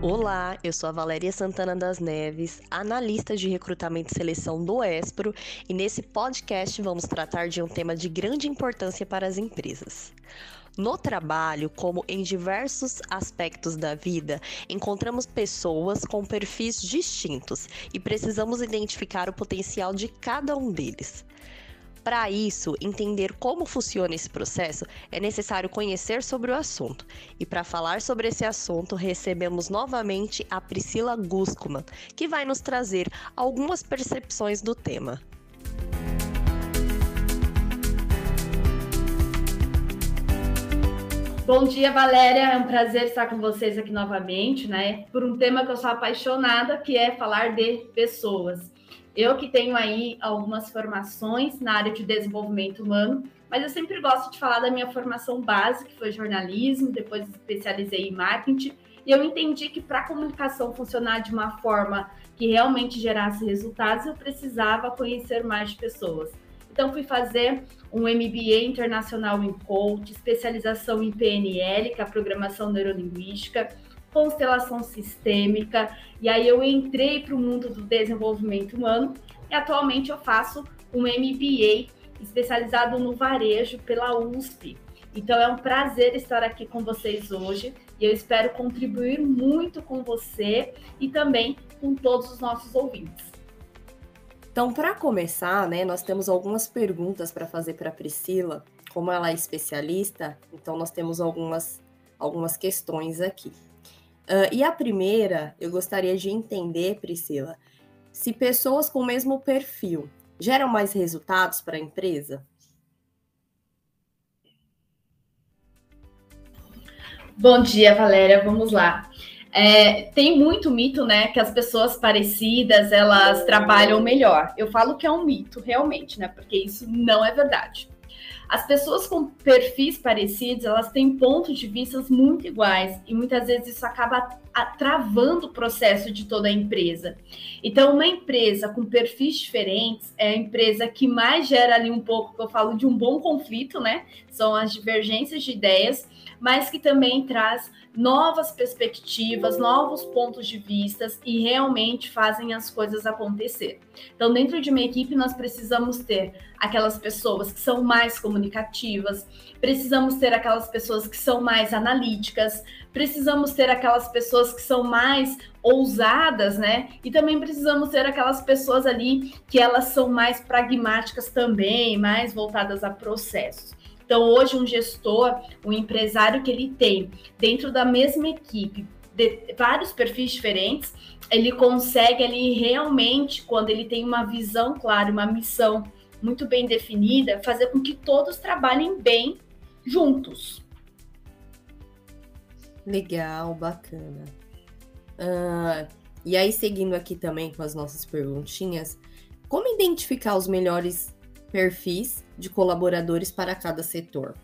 Olá, eu sou a Valéria Santana das Neves, analista de recrutamento e seleção do Espro, e nesse podcast vamos tratar de um tema de grande importância para as empresas. No trabalho, como em diversos aspectos da vida, encontramos pessoas com perfis distintos e precisamos identificar o potencial de cada um deles. Para isso, entender como funciona esse processo, é necessário conhecer sobre o assunto. E para falar sobre esse assunto, recebemos novamente a Priscila Guskuman, que vai nos trazer algumas percepções do tema. Bom dia, Valéria. É um prazer estar com vocês aqui novamente, né? Por um tema que eu sou apaixonada, que é falar de pessoas. Eu que tenho aí algumas formações na área de desenvolvimento humano, mas eu sempre gosto de falar da minha formação básica, que foi jornalismo, depois especializei em marketing, e eu entendi que para a comunicação funcionar de uma forma que realmente gerasse resultados, eu precisava conhecer mais pessoas. Então fui fazer um MBA internacional em coach, especialização em PNL, que é a programação neurolinguística, constelação sistêmica, e aí eu entrei para o mundo do desenvolvimento humano e atualmente eu faço um MBA especializado no varejo pela USP. Então é um prazer estar aqui com vocês hoje e eu espero contribuir muito com você e também com todos os nossos ouvintes. Então, para começar, né, nós temos algumas perguntas para fazer para a Priscila. Como ela é especialista, então nós temos algumas, algumas questões aqui. Uh, e a primeira, eu gostaria de entender, Priscila, se pessoas com o mesmo perfil geram mais resultados para a empresa? Bom dia, Valéria. Vamos lá. É, tem muito mito, né, que as pessoas parecidas elas trabalham melhor. Eu falo que é um mito, realmente, né, porque isso não é verdade. As pessoas com perfis parecidos, elas têm pontos de vista muito iguais e muitas vezes isso acaba travando o processo de toda a empresa. Então, uma empresa com perfis diferentes é a empresa que mais gera ali um pouco, eu falo de um bom conflito, né? São as divergências de ideias, mas que também traz novas perspectivas, novos pontos de vistas e realmente fazem as coisas acontecer. Então, dentro de uma equipe, nós precisamos ter aquelas pessoas que são mais comunicativas, precisamos ter aquelas pessoas que são mais analíticas, precisamos ter aquelas pessoas que são mais ousadas, né? E também precisamos ter aquelas pessoas ali que elas são mais pragmáticas também, mais voltadas a processos. Então, hoje, um gestor, um empresário que ele tem dentro da mesma equipe, vários perfis diferentes, ele consegue ali realmente, quando ele tem uma visão clara, uma missão muito bem definida, fazer com que todos trabalhem bem juntos. Legal, bacana. Uh, e aí, seguindo aqui também com as nossas perguntinhas, como identificar os melhores perfis de colaboradores para cada setor?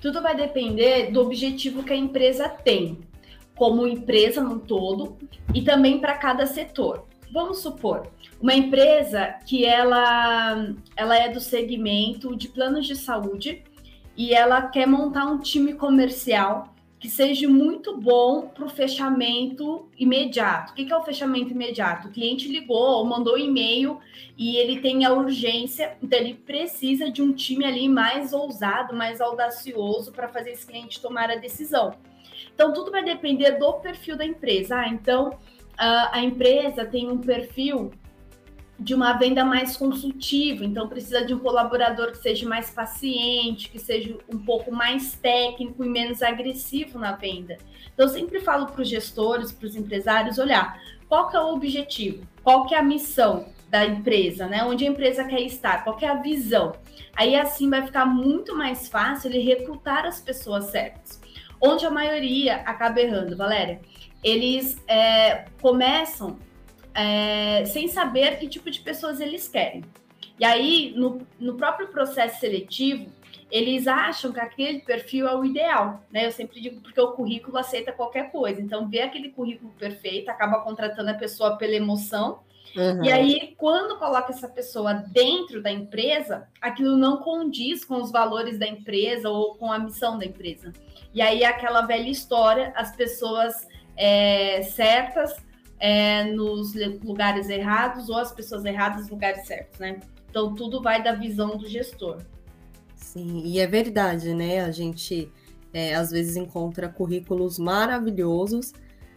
Tudo vai depender do objetivo que a empresa tem, como empresa no todo e também para cada setor. Vamos supor, uma empresa que ela, ela é do segmento de planos de saúde e ela quer montar um time comercial que seja muito bom para o fechamento imediato. O que é o fechamento imediato? O cliente ligou ou mandou e-mail e ele tem a urgência, então ele precisa de um time ali mais ousado, mais audacioso para fazer esse cliente tomar a decisão. Então, tudo vai depender do perfil da empresa. Ah, então, a empresa tem um perfil de uma venda mais consultiva, então precisa de um colaborador que seja mais paciente, que seja um pouco mais técnico e menos agressivo na venda. Então, eu sempre falo para os gestores, para os empresários, olhar qual que é o objetivo, qual que é a missão da empresa, né? Onde a empresa quer estar, qual que é a visão. Aí assim vai ficar muito mais fácil ele recrutar as pessoas certas. Onde a maioria acaba errando, Valéria, eles é, começam é, sem saber que tipo de pessoas eles querem. E aí, no, no próprio processo seletivo, eles acham que aquele perfil é o ideal, né? Eu sempre digo porque o currículo aceita qualquer coisa. Então, ver aquele currículo perfeito, acaba contratando a pessoa pela emoção. Uhum. E aí, quando coloca essa pessoa dentro da empresa, aquilo não condiz com os valores da empresa ou com a missão da empresa. E aí, aquela velha história, as pessoas é, certas é, nos lugares errados ou as pessoas erradas nos lugares certos, né? Então tudo vai da visão do gestor. Sim, e é verdade, né? A gente é, às vezes encontra currículos maravilhosos,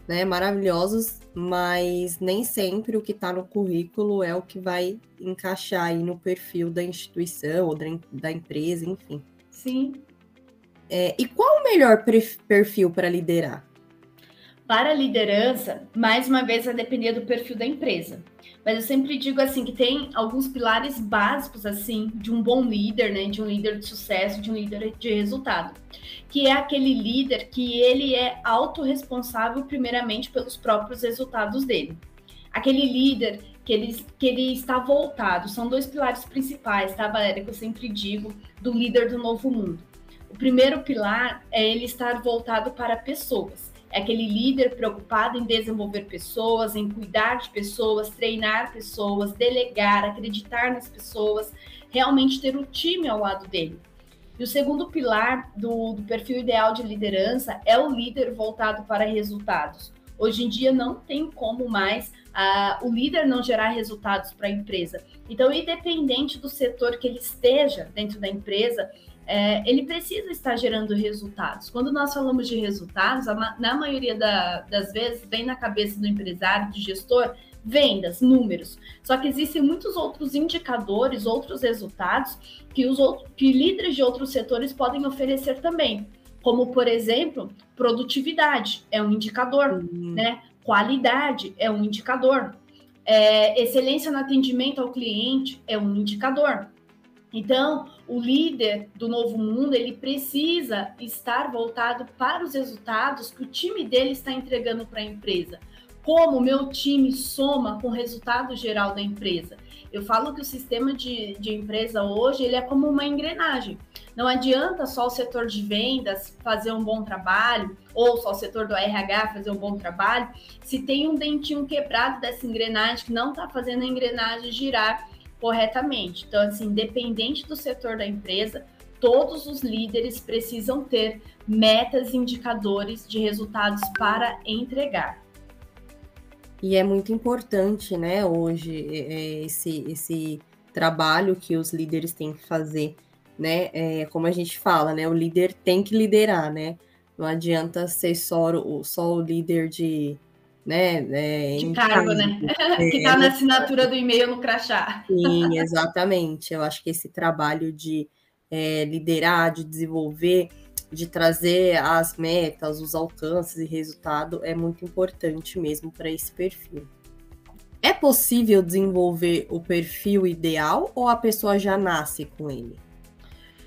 né? Maravilhosos, mas nem sempre o que está no currículo é o que vai encaixar aí no perfil da instituição ou da, da empresa, enfim. Sim. É, e qual o melhor perfil para liderar? Para a liderança, mais uma vez, vai depender do perfil da empresa. Mas eu sempre digo assim que tem alguns pilares básicos assim de um bom líder, né, de um líder de sucesso, de um líder de resultado, que é aquele líder que ele é autorresponsável primeiramente pelos próprios resultados dele. Aquele líder que ele, que ele está voltado, são dois pilares principais, tá, Valéria, que eu sempre digo, do líder do novo mundo. O primeiro pilar é ele estar voltado para pessoas é aquele líder preocupado em desenvolver pessoas, em cuidar de pessoas, treinar pessoas, delegar, acreditar nas pessoas, realmente ter o time ao lado dele. E o segundo pilar do, do perfil ideal de liderança é o líder voltado para resultados. Hoje em dia não tem como mais uh, o líder não gerar resultados para a empresa. Então, independente do setor que ele esteja dentro da empresa, é, ele precisa estar gerando resultados. Quando nós falamos de resultados, na maioria da, das vezes vem na cabeça do empresário, do gestor, vendas, números. Só que existem muitos outros indicadores, outros resultados que os outros, que líderes de outros setores podem oferecer também. Como, por exemplo, produtividade é um indicador, uhum. né? Qualidade é um indicador. É, excelência no atendimento ao cliente é um indicador. Então, o líder do novo mundo, ele precisa estar voltado para os resultados que o time dele está entregando para a empresa. Como o meu time soma com o resultado geral da empresa. Eu falo que o sistema de, de empresa hoje, ele é como uma engrenagem. Não adianta só o setor de vendas fazer um bom trabalho, ou só o setor do RH fazer um bom trabalho, se tem um dentinho quebrado dessa engrenagem que não está fazendo a engrenagem girar corretamente. Então, assim, independente do setor da empresa, todos os líderes precisam ter metas e indicadores de resultados para entregar. E é muito importante, né, hoje, é, é, esse, esse trabalho que os líderes têm que fazer, né? É, como a gente fala, né? O líder tem que liderar, né? Não adianta ser só o, só o líder de né? É, de cargo, né? É, que está na assinatura do e-mail no crachá. Sim, exatamente. Eu acho que esse trabalho de é, liderar, de desenvolver, de trazer as metas, os alcances e resultado é muito importante mesmo para esse perfil. É possível desenvolver o perfil ideal ou a pessoa já nasce com ele?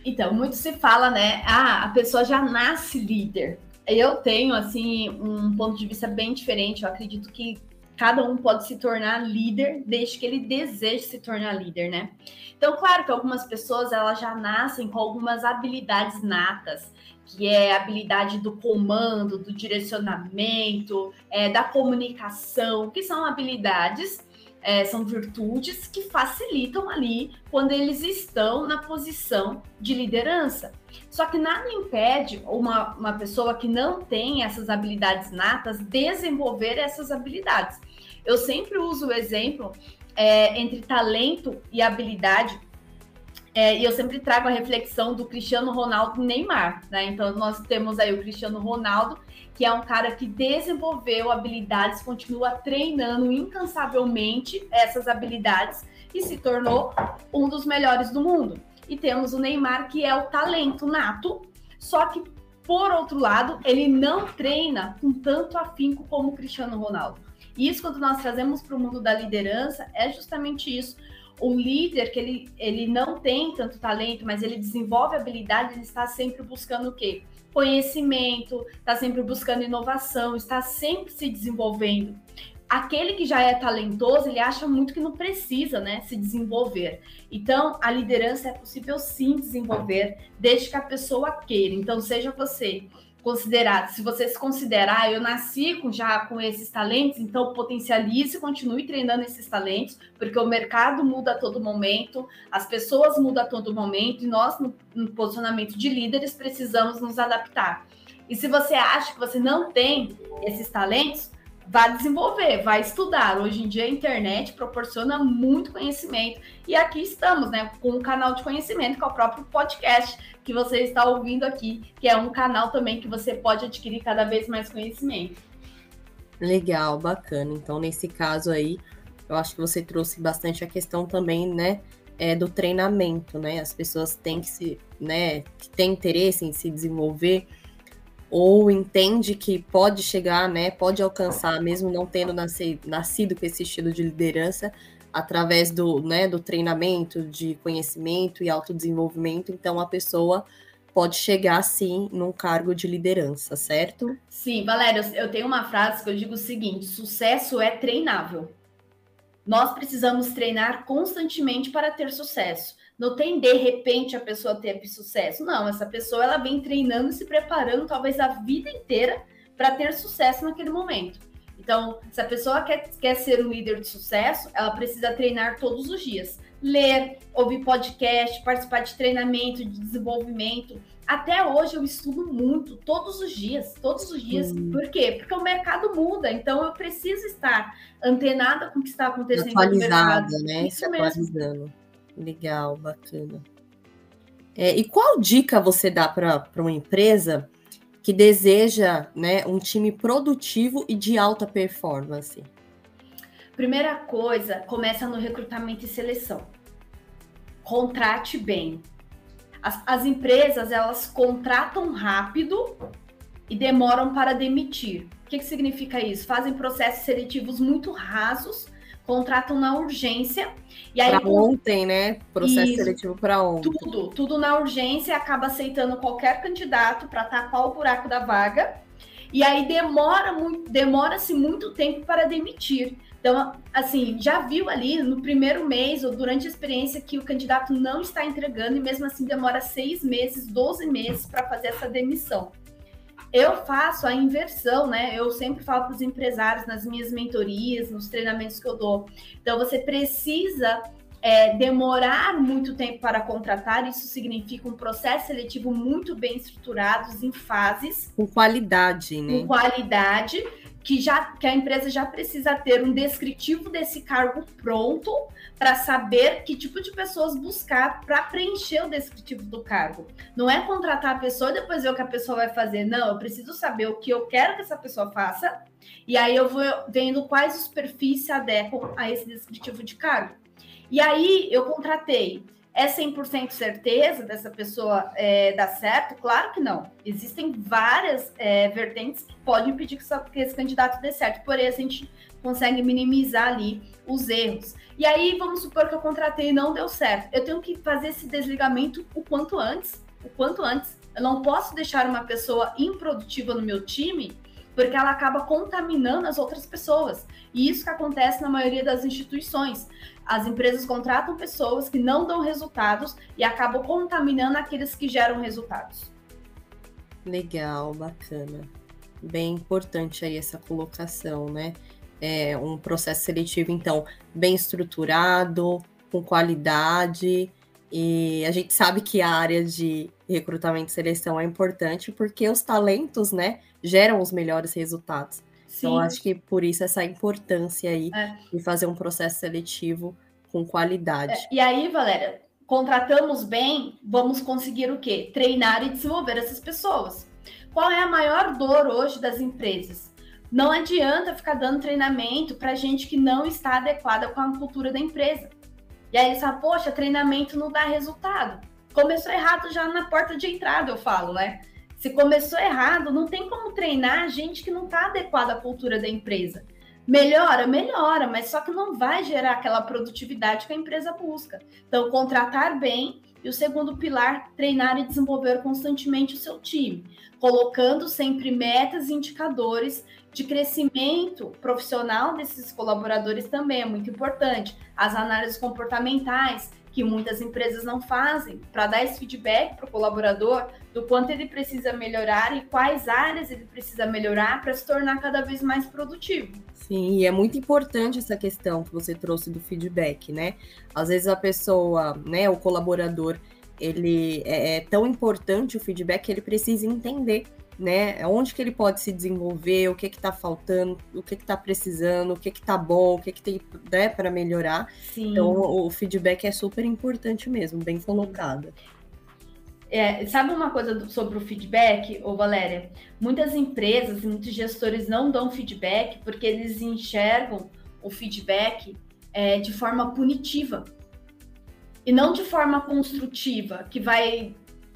Então, muito se fala, né? Ah, a pessoa já nasce líder eu tenho assim um ponto de vista bem diferente. Eu acredito que cada um pode se tornar líder desde que ele deseje se tornar líder, né? Então, claro que algumas pessoas elas já nascem com algumas habilidades natas, que é a habilidade do comando, do direcionamento, é, da comunicação, que são habilidades é, são virtudes que facilitam ali quando eles estão na posição de liderança. Só que nada impede uma, uma pessoa que não tem essas habilidades natas desenvolver essas habilidades. Eu sempre uso o exemplo é, entre talento e habilidade é, e eu sempre trago a reflexão do Cristiano Ronaldo e Neymar, né? Então nós temos aí o Cristiano Ronaldo, que é um cara que desenvolveu habilidades, continua treinando incansavelmente essas habilidades e se tornou um dos melhores do mundo. E temos o Neymar, que é o talento nato, só que, por outro lado, ele não treina com tanto afinco como o Cristiano Ronaldo. E isso, quando nós trazemos para o mundo da liderança, é justamente isso. O líder, que ele, ele não tem tanto talento, mas ele desenvolve habilidade, ele está sempre buscando o quê? Conhecimento, está sempre buscando inovação, está sempre se desenvolvendo. Aquele que já é talentoso, ele acha muito que não precisa, né, se desenvolver. Então, a liderança é possível sim desenvolver, desde que a pessoa queira. Então, seja você considerar, se você se considerar, ah, eu nasci com, já com esses talentos, então potencialize, continue treinando esses talentos, porque o mercado muda a todo momento, as pessoas mudam a todo momento, e nós, no, no posicionamento de líderes, precisamos nos adaptar. E se você acha que você não tem esses talentos, vá desenvolver, vai estudar. Hoje em dia a internet proporciona muito conhecimento e aqui estamos, né, com um canal de conhecimento que é o próprio podcast que você está ouvindo aqui, que é um canal também que você pode adquirir cada vez mais conhecimento. Legal, bacana. Então, nesse caso aí, eu acho que você trouxe bastante a questão também, né, é, do treinamento, né? As pessoas têm que se, né, que têm interesse em se desenvolver ou entende que pode chegar, né, pode alcançar, mesmo não tendo nascido, nascido com esse estilo de liderança, através do, né, do treinamento, de conhecimento e autodesenvolvimento. Então, a pessoa pode chegar, sim, num cargo de liderança, certo? Sim, Valéria, eu tenho uma frase que eu digo o seguinte: sucesso é treinável. Nós precisamos treinar constantemente para ter sucesso. Não tem de repente a pessoa teve sucesso. Não, essa pessoa ela vem treinando e se preparando talvez a vida inteira para ter sucesso naquele momento. Então, se a pessoa quer, quer ser um líder de sucesso, ela precisa treinar todos os dias. Ler, ouvir podcast, participar de treinamento, de desenvolvimento. Até hoje eu estudo muito, todos os dias, todos os dias. Hum. Por quê? Porque o mercado muda, então eu preciso estar antenada com o que está acontecendo Atualizada, no mercado. né? Isso Se atualizando. Legal, bacana. É, e qual dica você dá para uma empresa que deseja né, um time produtivo e de alta performance? Primeira coisa, começa no recrutamento e seleção. Contrate bem. As, as empresas, elas contratam rápido e demoram para demitir. O que, que significa isso? Fazem processos seletivos muito rasos contratam na urgência. E aí, pra ontem, né? Processo isso, seletivo para ontem. Tudo, tudo na urgência, acaba aceitando qualquer candidato para tapar o buraco da vaga. E aí demora muito, demora-se muito tempo para demitir. Então, assim, já viu ali no primeiro mês ou durante a experiência que o candidato não está entregando e mesmo assim demora seis meses, 12 meses para fazer essa demissão. Eu faço a inversão, né? Eu sempre falo para os empresários nas minhas mentorias, nos treinamentos que eu dou. Então, você precisa é, demorar muito tempo para contratar, isso significa um processo seletivo muito bem estruturado, em fases. Com qualidade, né? Com qualidade que já que a empresa já precisa ter um descritivo desse cargo pronto para saber que tipo de pessoas buscar para preencher o descritivo do cargo. Não é contratar a pessoa e depois ver o que a pessoa vai fazer. Não, eu preciso saber o que eu quero que essa pessoa faça e aí eu vou vendo quais os perfis se adequam a esse descritivo de cargo. E aí eu contratei é 100% certeza dessa pessoa é, dar certo? Claro que não. Existem várias é, vertentes que podem impedir que, que esse candidato dê certo. Porém, a gente consegue minimizar ali os erros. E aí, vamos supor que eu contratei e não deu certo. Eu tenho que fazer esse desligamento o quanto antes. O quanto antes. Eu não posso deixar uma pessoa improdutiva no meu time porque ela acaba contaminando as outras pessoas. E isso que acontece na maioria das instituições. As empresas contratam pessoas que não dão resultados e acabam contaminando aqueles que geram resultados. Legal, bacana. Bem importante aí essa colocação, né? É um processo seletivo, então, bem estruturado, com qualidade, e a gente sabe que a área de recrutamento e seleção é importante porque os talentos, né, geram os melhores resultados. Então, Sim. Então, acho que por isso essa importância aí é. de fazer um processo seletivo com qualidade. É, e aí, Valéria, contratamos bem, vamos conseguir o quê? Treinar e desenvolver essas pessoas. Qual é a maior dor hoje das empresas? Não adianta ficar dando treinamento para gente que não está adequada com a cultura da empresa. E aí eles falam, poxa, treinamento não dá resultado. Começou errado já na porta de entrada, eu falo, né? Se começou errado, não tem como treinar gente que não está adequada à cultura da empresa. Melhora, melhora, mas só que não vai gerar aquela produtividade que a empresa busca. Então, contratar bem e o segundo pilar, treinar e desenvolver constantemente o seu time, colocando sempre metas e indicadores de crescimento profissional desses colaboradores também é muito importante. As análises comportamentais, que muitas empresas não fazem, para dar esse feedback para o colaborador do quanto ele precisa melhorar e quais áreas ele precisa melhorar para se tornar cada vez mais produtivo. Sim, e é muito importante essa questão que você trouxe do feedback, né? Às vezes a pessoa, né, o colaborador, ele é, é tão importante o feedback que ele precisa entender né? Onde que ele pode se desenvolver, o que que tá faltando, o que que tá precisando, o que que tá bom, o que que tem né, para melhorar. Sim. Então, o feedback é super importante mesmo, bem colocado. É, sabe uma coisa sobre o feedback, ô Valéria? Muitas empresas e muitos gestores não dão feedback porque eles enxergam o feedback é, de forma punitiva e não de forma construtiva, que vai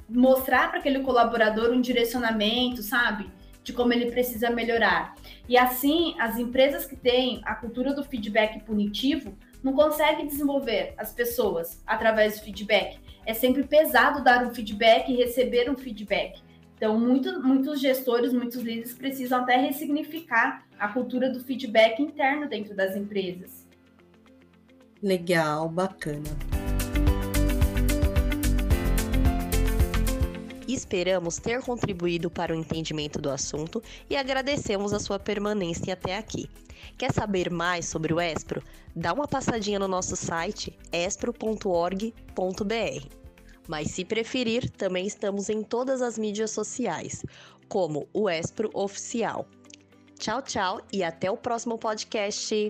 mostrar para aquele colaborador um direcionamento, sabe? De como ele precisa melhorar. E assim, as empresas que têm a cultura do feedback punitivo não conseguem desenvolver as pessoas através do feedback. É sempre pesado dar um feedback e receber um feedback. Então, muito, muitos gestores, muitos líderes precisam até ressignificar a cultura do feedback interno dentro das empresas. Legal, bacana. Esperamos ter contribuído para o entendimento do assunto e agradecemos a sua permanência até aqui. Quer saber mais sobre o Espro? Dá uma passadinha no nosso site espro.org.br. Mas se preferir, também estamos em todas as mídias sociais, como o Espro Oficial. Tchau, tchau e até o próximo podcast.